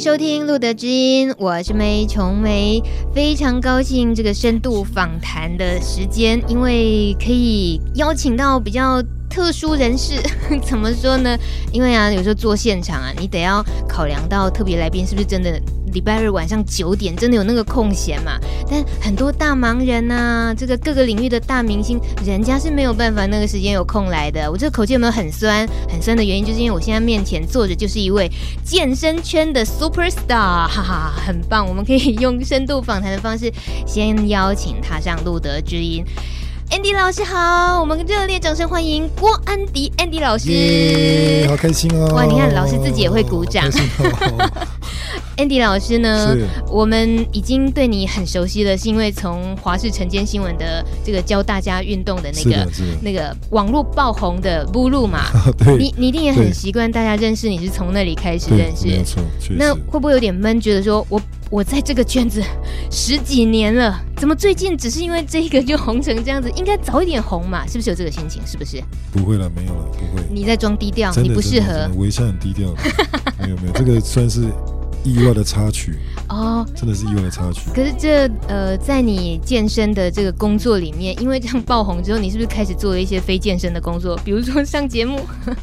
收听《路德之音》，我是梅琼梅，非常高兴这个深度访谈的时间，因为可以邀请到比较特殊人士。怎么说呢？因为啊，有时候做现场啊，你得要考量到特别来宾是不是真的。礼拜日晚上九点，真的有那个空闲嘛？但很多大忙人呐、啊，这个各个领域的大明星，人家是没有办法那个时间有空来的。我这个口气有没有很酸？很酸的原因就是因为我现在面前坐着就是一位健身圈的 super star，哈哈，很棒。我们可以用深度访谈的方式，先邀请他上路德之音。Andy 老师好，我们热烈掌声欢迎郭安迪 Andy 老师，yeah, 好开心哦！哇，你看老师自己也会鼓掌。Andy 老师呢？我们已经对你很熟悉了，是因为从华视晨间新闻的这个教大家运动的那个那个网络爆红的目录嘛。你你一定也很习惯大家认识你是从那里开始认识。没错，那会不会有点闷？觉得说我我在这个圈子十几年了，怎么最近只是因为这个就红成这样子？应该早一点红嘛？是不是有这个心情？是不是？不会了，没有了，不会。你在装低调，你不适合。我一向很低调。没有没有，这个算是。意外的插曲哦，真的是意外的插曲。可是这呃，在你健身的这个工作里面，因为这样爆红之后，你是不是开始做了一些非健身的工作？比如说上节目。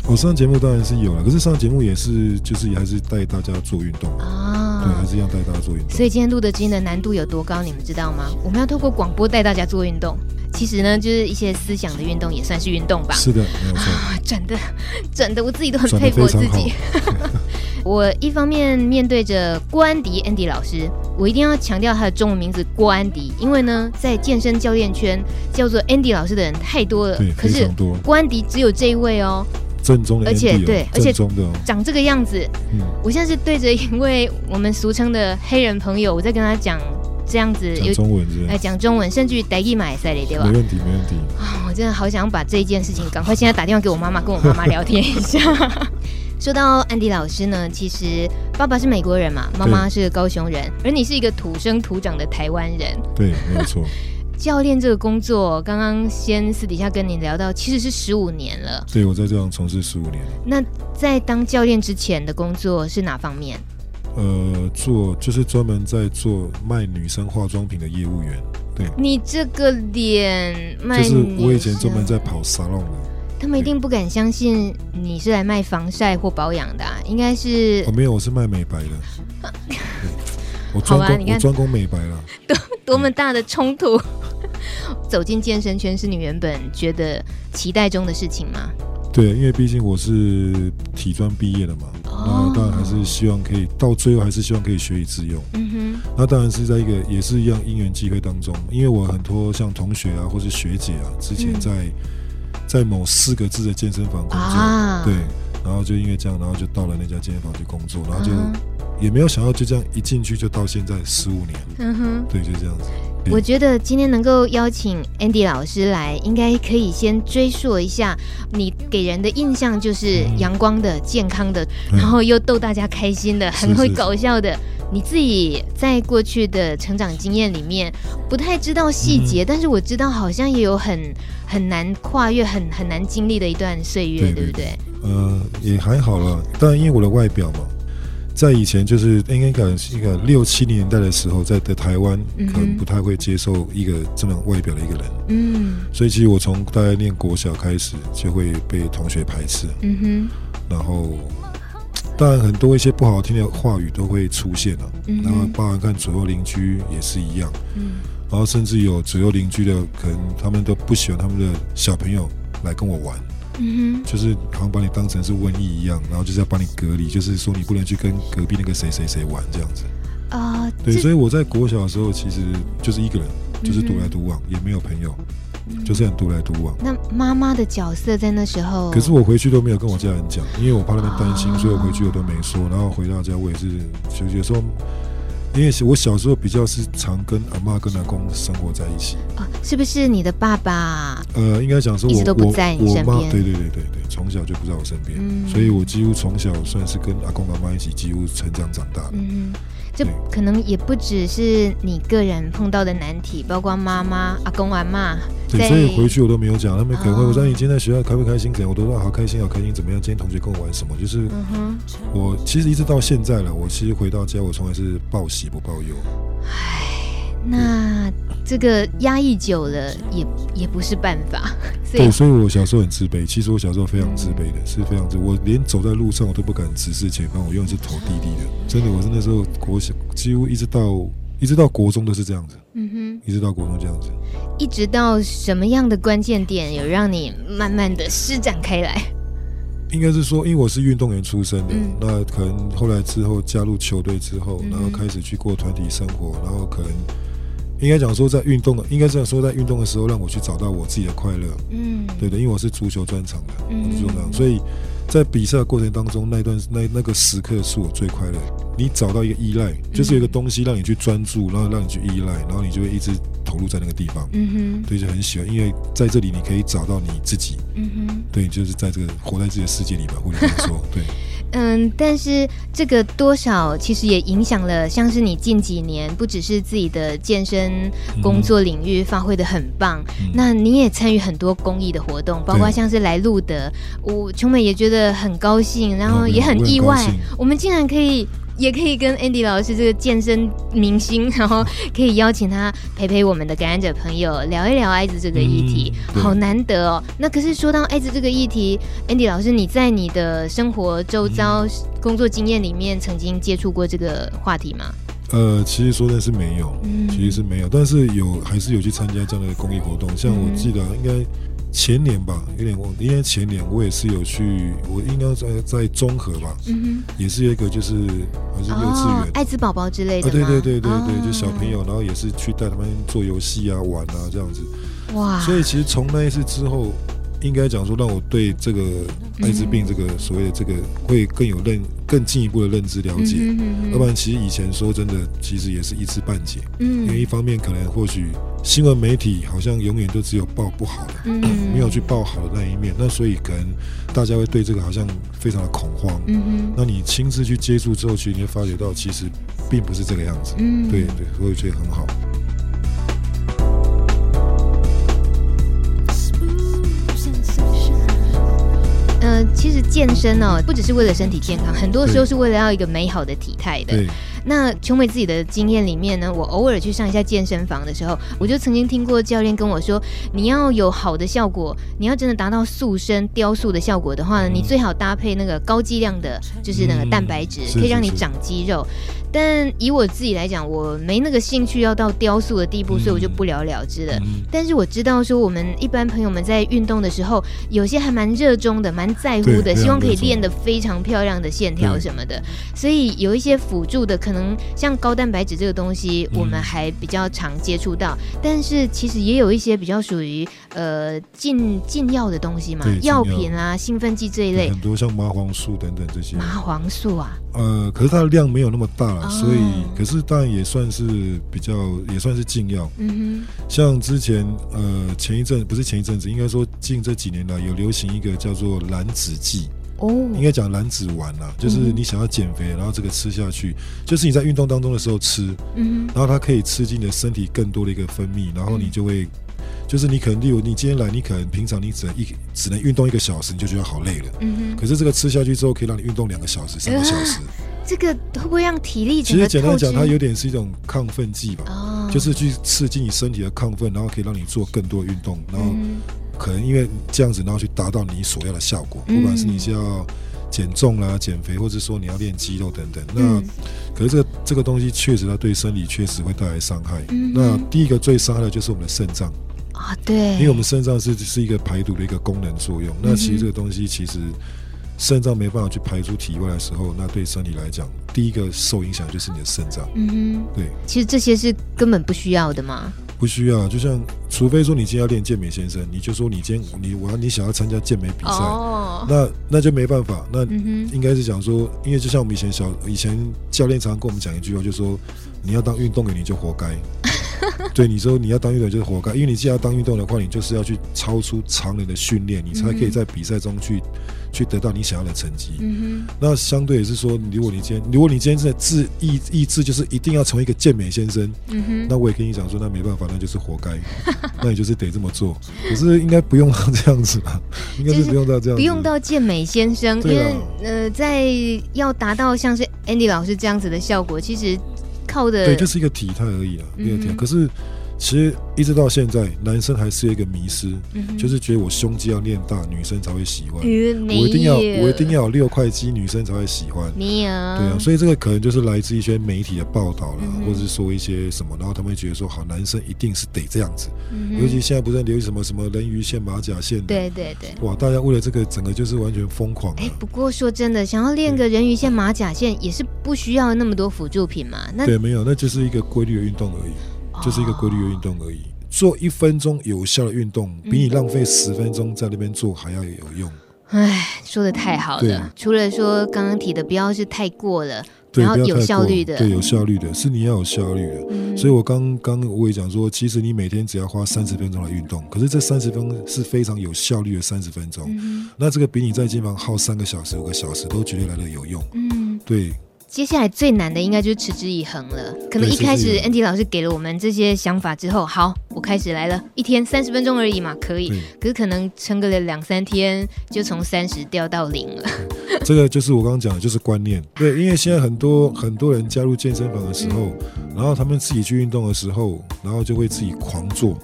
我 上节目当然是有了，可是上节目也是就是也还是带大家做运动啊，对，还是要带大家做运动。所以今天露德知音的难度有多高，你们知道吗？我们要透过广播带大家做运动。其实呢，就是一些思想的运动也算是运动吧。是的，没有错。啊，转的转的，我自己都很佩服我自己。我一方面面对着郭安迪 Andy 老师，我一定要强调他的中文名字郭安迪，因为呢，在健身教练圈叫做 Andy 老师的人太多了。对，可是郭安迪只有这一位哦，正宗的，而且对，而且长这个样子。嗯，我现在是对着一位我们俗称的黑人朋友，我在跟他讲。这样子有中文是，哎，讲中文，甚至于台语马赛里，对吧？没问题，没问题。啊，我真的好想把这一件事情赶快现在打电话给我妈妈，跟我妈妈聊天一下。说到安迪老师呢，其实爸爸是美国人嘛，妈妈是高雄人，而你是一个土生土长的台湾人。对，没有错。教练这个工作，刚刚先私底下跟你聊到，其实是十五年了。对，我在这行从事十五年。那在当教练之前的工作是哪方面？呃，做就是专门在做卖女生化妆品的业务员。对，你这个脸卖，就是我以前专门在跑沙龙的。他们一定不敢相信你是来卖防晒或保养的，啊，应该是。我、哦、没有，我是卖美白的。我专攻，我专攻美白了。多多么大的冲突！走进健身圈是你原本觉得期待中的事情吗？对，因为毕竟我是体专毕业的嘛。那当然还是希望可以到最后，还是希望可以学以致用。嗯哼。那当然是在一个也是一样因缘机会当中，因为我很多像同学啊，或是学姐啊，之前在、嗯、在某四个字的健身房工作，啊、对，然后就因为这样，然后就到了那家健身房去工作，然后就也没有想到就这样一进去就到现在十五年。嗯哼。对，就这样子。我觉得今天能够邀请 Andy 老师来，应该可以先追溯一下你给人的印象，就是阳光的、健康的，然后又逗大家开心的，很会搞笑的。你自己在过去的成长经验里面，不太知道细节，但是我知道好像也有很很难跨越、很很难经历的一段岁月，对不对？呃，也还好了，当然因为我的外表嘛。在以前，就是应该讲是一个六七年代的时候，在的台湾可能不太会接受一个这么外表的一个人。嗯，所以其实我从大概念国小开始，就会被同学排斥。嗯哼，然后当然很多一些不好听的话语都会出现了。嗯，然后包含看左右邻居也是一样。嗯，然后甚至有左右邻居的，可能他们都不喜欢他们的小朋友来跟我玩。嗯哼，就是好像把你当成是瘟疫一样，然后就是要把你隔离，就是说你不能去跟隔壁那个谁谁谁玩这样子。啊、呃，对，所以我在国小的时候其实就是一个人，就是独来独往，也没有朋友，就是很独来独往。那妈妈的角色在那时候，可是我回去都没有跟我家人讲，因为我怕他们担心，所以我回去我都没说。然后回到家我也是，就有时候因为我小时候比较是常跟阿妈跟阿公生活在一起。哦，是不是你的爸爸？呃，应该讲说我，都不在你身边。我妈，对对对对对，从小就不在我身边，嗯、所以我几乎从小算是跟阿公阿妈一起几乎成长长大的。嗯，这可能也不只是你个人碰到的难题，包括妈妈、阿公阿妈。对，所以回去我都没有讲，他们可能会我说你今天在学校开不开心？怎样？我都说好开心，好开心，怎么样？今天同学跟我玩什么？就是，我其实一直到现在了，我其实回到家，我从来是报喜不报忧。唉，那这个压抑久了也也不是办法。对，所以我小时候很自卑。其实我小时候非常自卑的，是非常自卑，我连走在路上我都不敢直视前方，我永远是头低低的。真的，我是那时候国小，几乎一直到。一直到国中都是这样子，嗯哼，一直到国中这样子，一直到什么样的关键点有让你慢慢的施展开来？应该是说，因为我是运动员出身的，嗯、那可能后来之后加入球队之后，然后开始去过团体生活，然后可能应该讲说在运动的，应该这样说在运动的时候让我去找到我自己的快乐，嗯，对的，因为我是足球专长的，嗯，我是这样，所以。在比赛的过程当中，那段那那个时刻是我最快乐。你找到一个依赖，就是有一个东西让你去专注，然后让你去依赖，然后你就会一直投入在那个地方。嗯哼，对，就很喜欢，因为在这里你可以找到你自己。嗯哼，对，就是在这个活在自己的世界里吧，或者说，对。嗯，但是这个多少其实也影响了，像是你近几年不只是自己的健身工作领域发挥的很棒，嗯、那你也参与很多公益的活动，包括像是来路德，我琼美也觉得很高兴，然后也很意外，我，我们竟然可以。也可以跟 Andy 老师这个健身明星，然后可以邀请他陪陪我们的感染者朋友聊一聊艾滋这个议题，嗯、好难得哦。那可是说到艾滋这个议题，Andy 老师，你在你的生活周遭、工作经验里面，曾经接触过这个话题吗？呃，其实说的是没有，其实是没有，但是有还是有去参加这样的公益活动，像我记得应该。前年吧，有点忘，因为前年我也是有去，我应该在在中和吧，嗯哼，也是有一个就是还是幼稚园，艾滋宝宝之类的，对对对对对，就小朋友，然后也是去带他们做游戏啊、玩啊这样子，哇，所以其实从那一次之后。应该讲说，让我对这个艾滋病这个所谓的这个会更有认更进一步的认知了解。要不然，其实以前说真的，其实也是一知半解。嗯，因为一方面可能或许新闻媒体好像永远都只有报不好的，没有去报好的那一面。那所以可能大家会对这个好像非常的恐慌。嗯嗯。那你亲自去接触之后，其实你会发觉到，其实并不是这个样子。嗯，对对，所以我觉得很好。其实健身哦，不只是为了身体健康，很多时候是为了要一个美好的体态的。那琼美自己的经验里面呢，我偶尔去上一下健身房的时候，我就曾经听过教练跟我说，你要有好的效果，你要真的达到塑身雕塑的效果的话呢，你最好搭配那个高剂量的，就是那个蛋白质，可以让你长肌肉。但以我自己来讲，我没那个兴趣要到雕塑的地步，所以我就不了了之了。但是我知道说，我们一般朋友们在运动的时候，有些还蛮热衷的，蛮在乎的，希望可以练得非常漂亮的线条什么的。所以有一些辅助的，可能像高蛋白质这个东西，我们还比较常接触到。但是其实也有一些比较属于呃禁禁药的东西嘛，药品啊、兴奋剂这一类，很多像麻黄素等等这些。麻黄素啊。呃，可是它的量没有那么大了，所以，可是当然也算是比较，也算是禁药。嗯哼，像之前，呃，前一阵不是前一阵子，应该说近这几年来有流行一个叫做燃脂剂。哦，应该讲燃脂丸啦，就是你想要减肥，然后这个吃下去，就是你在运动当中的时候吃，嗯哼，然后它可以刺激你的身体更多的一个分泌，然后你就会。就是你可能，例如你今天来，你可能平常你只能一只能运动一个小时，你就觉得好累了。嗯哼。可是这个吃下去之后，可以让你运动两个小时、三个小时。这个会不会让体力？其实简单讲，它有点是一种亢奋剂吧。哦。就是去刺激你身体的亢奋，然后可以让你做更多的运动，然后可能因为这样子，然后去达到你所要的效果。不管是你是要减重啦、减肥，或者说你要练肌肉等等。那可是这个这个东西确实它对身体确实会带来伤害。那第一个最伤害的就是我们的肾脏。啊，对，因为我们肾脏是是一个排毒的一个功能作用。那其实这个东西，其实肾脏没办法去排出体外的时候，那对身体来讲，第一个受影响就是你的肾脏。嗯哼，对。其实这些是根本不需要的吗？不不需要，就像除非说你今天要练健美先生，你就说你今天你我要你想要参加健美比赛，哦、那那就没办法，那应该是讲说，因为就像我们以前小以前教练常常跟我们讲一句话，就是说你要当运动员你就活该。对，你说你要当运动员就是活该，因为你既然要当运动员的话，你就是要去超出常人的训练，你才可以在比赛中去去得到你想要的成绩。嗯哼。那相对也是说，如果你今天如果你今天真的志意意志就是一定要成为一个健美先生，嗯哼。那我也跟你讲说，那没办法，那就是活该，那你就是得这么做。可是应该不用到这样子吧？应该是不用到这样子，不用到健美先生，因为呃，在要达到像是 Andy 老师这样子的效果，其实。靠的对，就是一个体态而已啊，一个体态。可是其实一直到现在，男生还是一个迷失，嗯、就是觉得我胸肌要练大，女生才会喜欢。我一定要，我一定要有六块肌，女生才会喜欢。没有。对啊，所以这个可能就是来自一些媒体的报道了，嗯、或者是说一些什么，然后他们会觉得说，好，男生一定是得这样子。嗯、尤其现在不是流行什么什么人鱼线、马甲线的，对对对。哇，大家为了这个整个就是完全疯狂。哎，不过说真的，想要练个人鱼线、马甲线，也是不需要那么多辅助品嘛。那对，没有，那就是一个规律的运动而已，哦、就是一个规律的运动而已。做一分钟有效的运动，比你浪费十分钟在那边做还要有用。哎，说的太好了。对除了说刚刚提的不要是太过了，然后有效率的，对，有效率的是你要有效率的。嗯、所以我刚刚我也讲说，其实你每天只要花三十分钟来运动，可是这三十分钟是非常有效率的三十分钟。嗯、那这个比你在健身房耗三个小时、五个小时都绝对来的有用。嗯，对。接下来最难的应该就是持之以恒了。可能一开始 Andy 老师给了我们这些想法之后，好，我开始来了，一天三十分钟而已嘛，可以。可是可能撑个两三天，就从三十掉到零了。这个就是我刚刚讲的，就是观念。对，因为现在很多很多人加入健身房的时候，嗯、然后他们自己去运动的时候，然后就会自己狂做。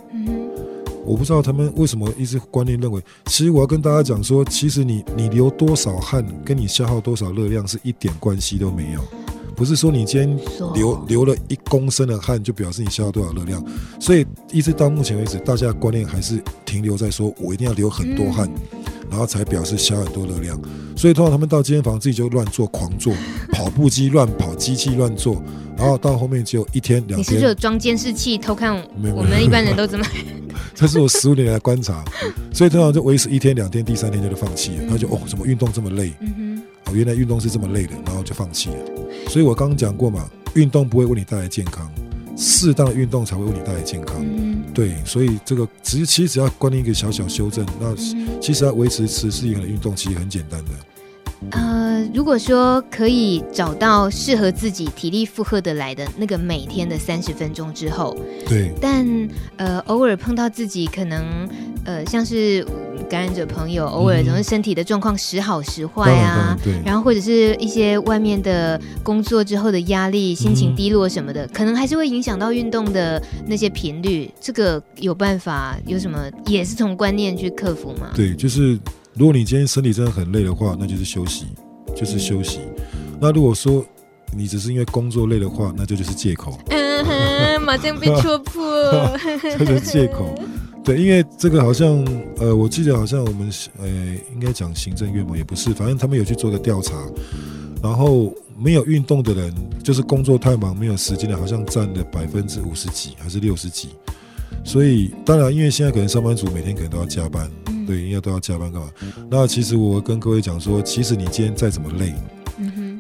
我不知道他们为什么一直观念认为，其实我要跟大家讲说，其实你你流多少汗，跟你消耗多少热量是一点关系都没有。不是说你今天流流了一公升的汗，就表示你消耗多少热量。所以一直到目前为止，大家的观念还是停留在说我一定要流很多汗，然后才表示消很多热量。所以通常他们到健身房自己就乱做狂做，跑步机乱跑，机器乱做，然后到后面只有一天两天。你是不是有装监视器偷看我们一般人都怎么？这是我十五年来观察，所以通常就维持一天两天，第三天就就放弃了。他就哦，怎么运动这么累？哦，原来运动是这么累的，然后就放弃了。所以我刚刚讲过嘛，运动不会为你带来健康，适当的运动才会为你带来健康。对，所以这个只是其实只要观念一个小小修正，那其实要维持持之以恒的运动，其实很简单的。呃，如果说可以找到适合自己体力负荷的来的那个每天的三十分钟之后，对，但呃偶尔碰到自己可能呃像是感染者朋友，偶尔总是身体的状况时好时坏啊，对，然后或者是一些外面的工作之后的压力、心情低落什么的，嗯、可能还是会影响到运动的那些频率。这个有办法？有什么也是从观念去克服吗？对，就是。如果你今天身体真的很累的话，那就是休息，就是休息。那如果说你只是因为工作累的话，那就就是借口。嗯哼，马上被戳破，这是借口。对，因为这个好像呃，我记得好像我们呃，应该讲行政院嘛，也不是，反正他们有去做个调查，然后没有运动的人，就是工作太忙没有时间的，好像占了百分之五十几还是六十几。所以当然，因为现在可能上班族每天可能都要加班。对，应该都要加班干嘛？那其实我跟各位讲说，其实你今天再怎么累，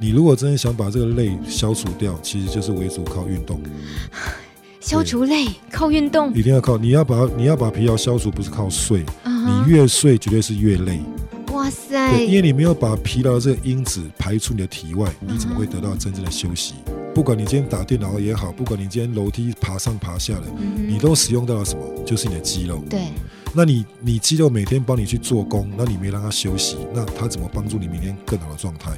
你如果真的想把这个累消除掉，其实就是为主靠运动。消除累靠运动，一定要靠。你要把你要把疲劳消除，不是靠睡。你越睡，绝对是越累。哇塞！因为你没有把疲劳的这个因子排出你的体外，你怎么会得到真正的休息？不管你今天打电脑也好，不管你今天楼梯爬上爬下的，嗯、你都使用到了什么？就是你的肌肉。对。那你你肌肉每天帮你去做工，那你没让它休息，那它怎么帮助你明天更好的状态？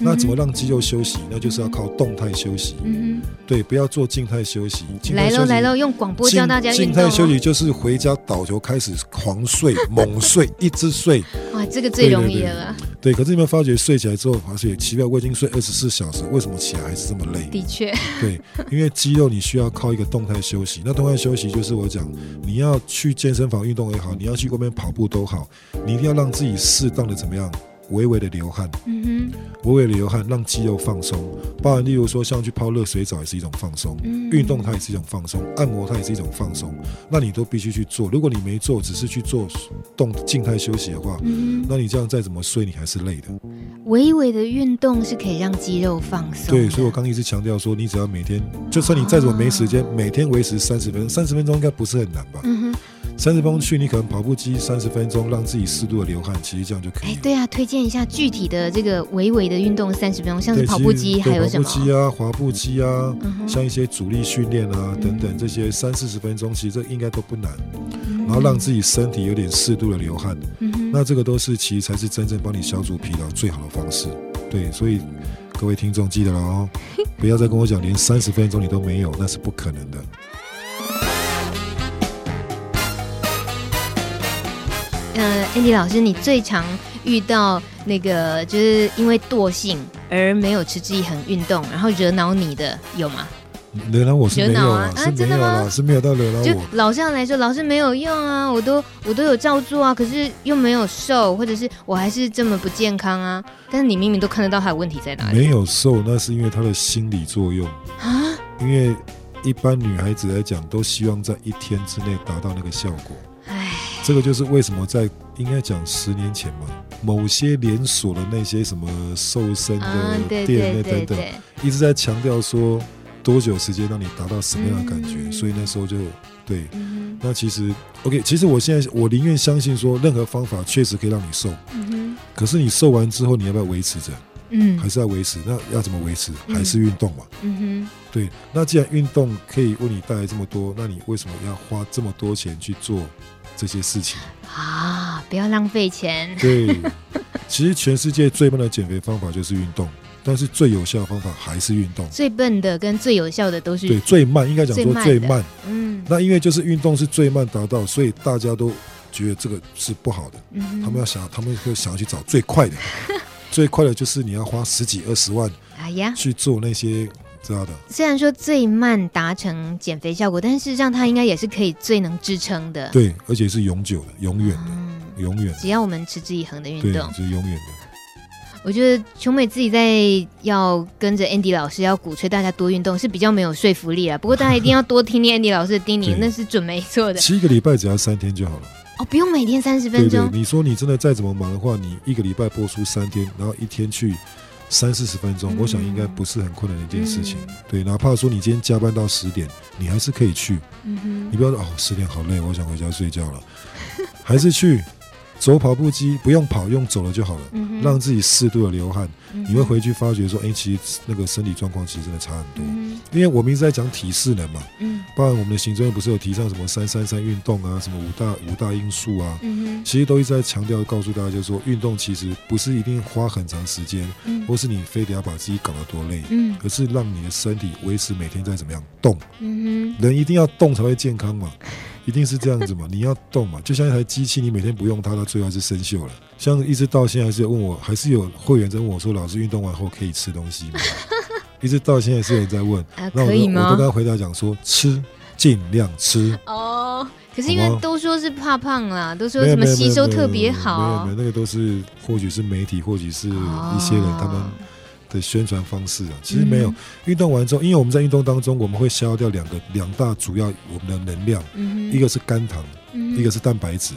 那怎么让肌肉休息？那就是要靠动态休息。嗯哼对，不要做静态休息。来喽来喽，用广播教大家静态休息就是回家倒头开始狂睡猛睡，一直睡。哇，这个最容易了。对，可是你们发觉睡起来之后，发现奇怪，我已经睡二十四小时，为什么起来还是这么累？的确。对，因为肌肉你需要靠一个动态休息。那动态休息就是我讲，你要去健身房运动也好，你要去外面跑步都好，你一定要让自己适当的怎么样微微的流汗，嗯哼，微微的流汗让肌肉放松，包含例如说像去泡热水澡也是一种放松，嗯，运动它也是一种放松，按摩它也是一种放松，那你都必须去做。如果你没做，只是去做动静态休息的话，嗯，那你这样再怎么睡，你还是累的。微微的运动是可以让肌肉放松，对，所以我刚一直强调说，你只要每天，就算你再怎么没时间，哦，每天维持三十分钟，三十分钟应该不是很难吧？嗯哼。三十分钟去，你可能跑步机三十分钟，让自己适度的流汗，其实这样就可以。哎，对啊，推荐一下具体的这个微微的运动，三十分钟，像是跑步机，还有什么？跑步机啊，滑步机啊，嗯、像一些阻力训练啊、嗯、等等，这些三四十分钟，其实这应该都不难。嗯、然后让自己身体有点适度的流汗，嗯、那这个都是其实才是真正帮你消除疲劳最好的方式。对，所以各位听众记得了哦，不要再跟我讲连三十分钟你都没有，那是不可能的。呃，Andy 老师，你最常遇到那个就是因为惰性而没有持之以恒运动，然后惹恼你的有吗？惹恼我是没有啊，是没有啊，是没有到惹恼我。就老师来说，老师没有用啊，我都我都有照做啊，可是又没有瘦，或者是我还是这么不健康啊。但是你明明都看得到他的问题在哪里。没有瘦，那是因为他的心理作用啊。因为一般女孩子来讲，都希望在一天之内达到那个效果。这个就是为什么在应该讲十年前嘛，某些连锁的那些什么瘦身的店那等等，一直在强调说多久时间让你达到什么样的感觉，嗯、所以那时候就对。嗯、那其实 OK，其实我现在我宁愿相信说任何方法确实可以让你瘦，可是你瘦完之后你要不要维持着？嗯，还是要维持？那要怎么维持？还是运动嘛？嗯哼，对。那既然运动可以为你带来这么多，那你为什么要花这么多钱去做？这些事情啊，不要浪费钱。对，其实全世界最笨的减肥方法就是运动，但是最有效的方法还是运动。最笨的跟最有效的都是。对，最慢应该讲说最慢。嗯，那因为就是运动是最慢达到，所以大家都觉得这个是不好的。嗯，他们要想，他们会想要去找最快的，最快的就是你要花十几二十万，哎呀，去做那些。知道的。虽然说最慢达成减肥效果，但事实上它应该也是可以最能支撑的。对，而且是永久的、永远的、嗯、永远。只要我们持之以恒的运动，是永远的。我觉得琼美自己在要跟着 Andy 老师要鼓吹大家多运动是比较没有说服力啊。不过大家一定要多听听 Andy 老师的叮咛，那是准没错的。七个礼拜只要三天就好了。哦，不用每天三十分钟。对，对，你说你真的再怎么忙的话，你一个礼拜播出三天，然后一天去。三四十分钟，我想应该不是很困难的一件事情。嗯、对，哪怕说你今天加班到十点，你还是可以去。你不要说哦，十点好累，我想回家睡觉了，还是去。走跑步机不用跑，用走了就好了，嗯、让自己适度的流汗，嗯、你会回去发觉说，哎、欸，其实那个身体状况其实真的差很多。嗯、因为我们一直在讲体适能嘛，嗯，包含我们的行政院不是有提倡什么三三三运动啊，什么五大五大因素啊，嗯、哼。其实都一直在强调告诉大家，就是说运动其实不是一定花很长时间，嗯、或是你非得要把自己搞得多累，嗯，而是让你的身体维持每天在怎么样动，嗯哼，人一定要动才会健康嘛。一定是这样子嘛？你要动嘛？就像一台机器，你每天不用它，它最后还是生锈了。像一直到现在还是有问我，还是有会员在问我说：“老师，运动完后可以吃东西吗？” 一直到现在是有人在问，那、啊、我都我都跟他回答讲说：“吃，尽量吃。”哦，可是因为都说是怕胖啦，都说什么吸收特别好，没有没有，那个都是或许是媒体，或许是一些人他们。的宣传方式啊，其实没有。运动完之后，因为我们在运动当中，我们会消耗掉两个两大主要我们的能量，一个是肝糖，一个是蛋白质。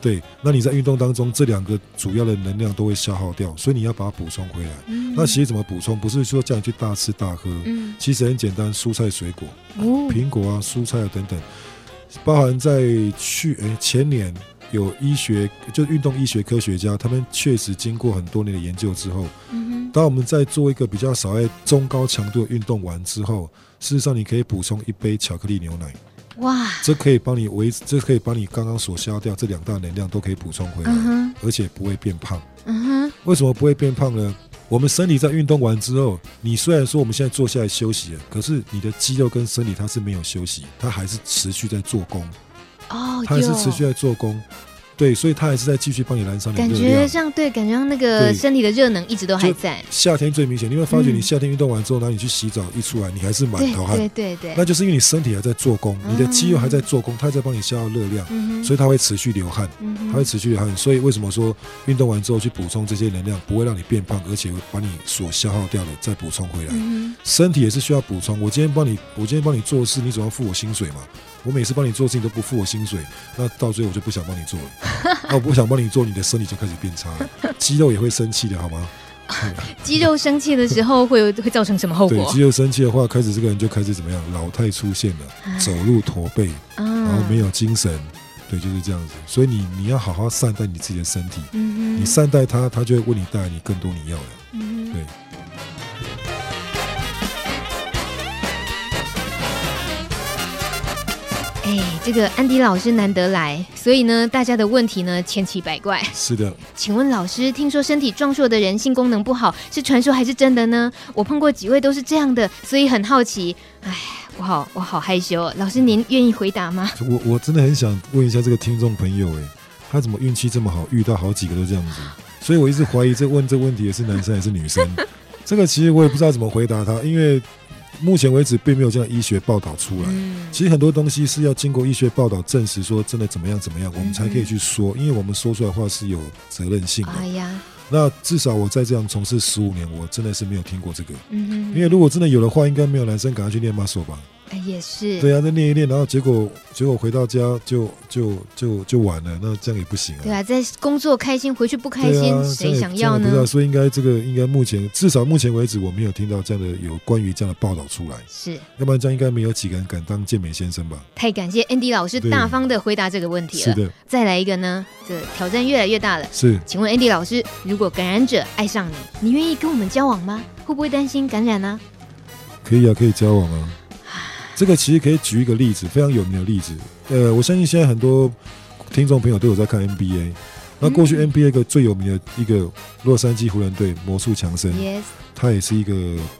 对。那你在运动当中，这两个主要的能量都会消耗掉，所以你要把它补充回来。那其实怎么补充？不是说叫你去大吃大喝，其实很简单，蔬菜水果，苹果啊，蔬菜啊等等，包含在去诶前年有医学，就是运动医学科学家，他们确实经过很多年的研究之后。当我们在做一个比较少爱中高强度的运动完之后，事实上你可以补充一杯巧克力牛奶，哇，这可以帮你维持，这可以帮你刚刚所消掉这两大能量都可以补充回来，uh. 而且不会变胖。嗯哼、uh，huh. 为什么不会变胖呢？我们身体在运动完之后，你虽然说我们现在坐下来休息了，可是你的肌肉跟身体它是没有休息，它还是持续在做工。哦，它还是持续在做工。对，所以他还是在继续帮你燃烧。感觉像对，感觉像那个身体的热能一直都还在。夏天最明显，你会发觉你夏天运动完之后，然后你去洗澡一出来，你还是满头汗。对对对，那就是因为你身体还在做工，你的肌肉还在做工，它在帮你消耗热量，所以它会持续流汗，它会持续流汗。所以为什么说运动完之后去补充这些能量，不会让你变胖，而且会把你所消耗掉的再补充回来？身体也是需要补充。我今天帮你，我今天帮你做事，你总要付我薪水嘛。我每次帮你做事情都不付我薪水，那到最后我就不想帮你做了。那 我不想帮你做，你的身体就开始变差了，肌肉也会生气的，好吗？肌肉生气的时候会有会造成什么后果？对，肌肉生气的话，开始这个人就开始怎么样？老态出现了，走路驼背，然后没有精神，对，就是这样子。所以你你要好好善待你自己的身体，你善待它，它就会为你带来你更多你要的，对。哎，这个安迪老师难得来，所以呢，大家的问题呢千奇百怪。是的，请问老师，听说身体壮硕的人性功能不好，是传说还是真的呢？我碰过几位都是这样的，所以很好奇。哎，我好我好害羞，老师您愿意回答吗？我我真的很想问一下这个听众朋友，哎，他怎么运气这么好，遇到好几个都这样子？所以我一直怀疑这问这问题的是男生还是女生。这个其实我也不知道怎么回答他，因为。目前为止，并没有这样医学报道出来。其实很多东西是要经过医学报道证实，说真的怎么样怎么样，我们才可以去说。因为我们说出来的话是有责任性的。哎呀，那至少我在这样从事十五年，我真的是没有听过这个。因为如果真的有的话，应该没有男生赶快去练 muscle 吧。也是对啊，再练一练，然后结果结果回到家就就就就晚了，那这样也不行啊。对啊，在工作开心，回去不开心，谁想要呢？不知道，所以应该这个应该目前至少目前为止，我没有听到这样的有关于这样的报道出来。是，要不然这样应该没有几个人敢当健美先生吧？太感谢 Andy 老师大方的回答这个问题了。是的，再来一个呢，这挑战越来越大了。是，请问 Andy 老师，如果感染者爱上你，你愿意跟我们交往吗？会不会担心感染呢？可以啊，可以交往啊。这个其实可以举一个例子，非常有名的例子。呃，我相信现在很多听众朋友都有在看 NBA。那过去 NBA 一个最有名的一个洛杉矶湖人队魔术强森，Yes，他也是一个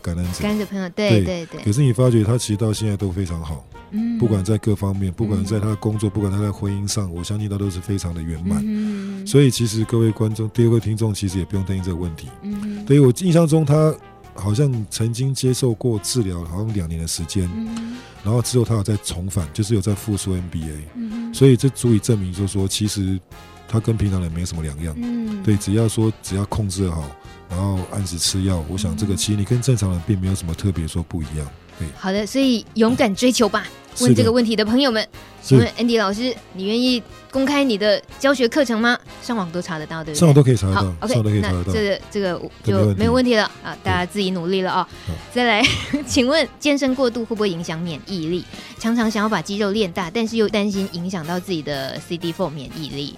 感染者。感染者朋友，对对对，可是你发觉他其实到现在都非常好，嗯，不管在各方面，不管在他的工作，不管他在婚姻上，我相信他都是非常的圆满。嗯，所以其实各位观众，第二位听众其实也不用担心这个问题。嗯，对，我印象中他。好像曾经接受过治疗，好像两年的时间，嗯、然后之后他有再重返，就是有在复出 NBA，嗯、所以这足以证明，就是说其实他跟平常人没什么两样。嗯、对，只要说只要控制好，然后按时吃药，我想这个其实你跟正常人并没有什么特别说不一样。对，好的，所以勇敢追求吧。问这个问题的朋友们，请问 Andy 老师，你愿意公开你的教学课程吗？上网都查得到，对不对？上网都可以查得到。好，OK，那这个这个就没有问题了啊！大家自己努力了啊！再来，请问健身过度会不会影响免疫力？常常想要把肌肉练大，但是又担心影响到自己的 CD4 免疫力。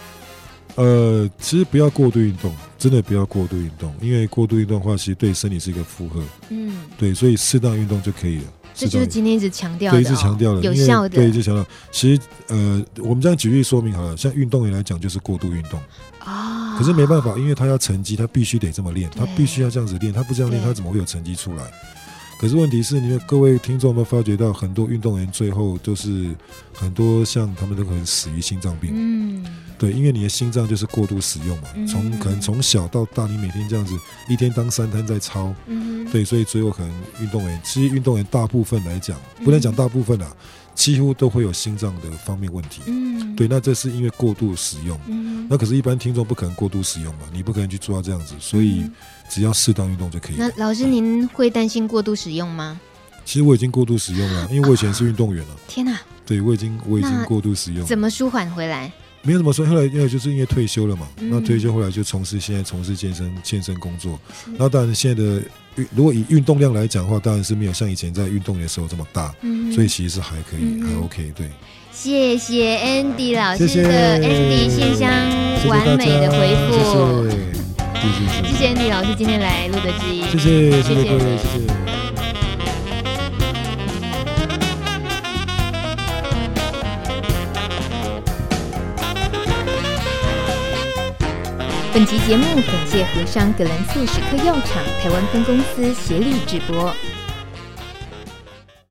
呃，其实不要过度运动，真的不要过度运动，因为过度运动的话，其实对身体是一个负荷。嗯，对，所以适当运动就可以了。这就是今天一直强调的，对，一直强调的，有效的，对，一直强调。其实，呃，我们这样举例说明好了，像运动员来讲，就是过度运动啊。可是没办法，因为他要成绩，他必须得这么练，他必须要这样子练，他不这样练，他怎么会有成绩出来？可是问题是，你们各位听众有没有发觉到，很多运动员最后都是很多像他们都可能死于心脏病。嗯。对，因为你的心脏就是过度使用嘛，从可能从小到大，你每天这样子一天当三摊在操，嗯对，所以最后可能运动员，其实运动员大部分来讲，不能讲大部分啊，几乎都会有心脏的方面问题。嗯对，那这是因为过度使用。嗯那可是，一般听众不可能过度使用嘛，你不可能去做到这样子，所以只要适当运动就可以。那老师，您会担心过度使用吗？其实我已经过度使用了，因为我以前是运动员了。天哪！对，我已经我已经过度使用。怎么舒缓回来？没有怎么说，后来因为就是因为退休了嘛，那、嗯、退休后来就从事现在从事健身健身工作。那当然现在的运如果以运动量来讲的话，当然是没有像以前在运动的时候这么大，嗯、所以其实是还可以，嗯、还 OK。对，谢谢 Andy 老师的 Andy 信箱完美的回复，谢谢，谢谢，谢谢。Andy 老师今天来露德知音，谢谢，谢谢各位，谢谢。本集节目感谢和商葛兰素史克药厂台湾分公司协力直播。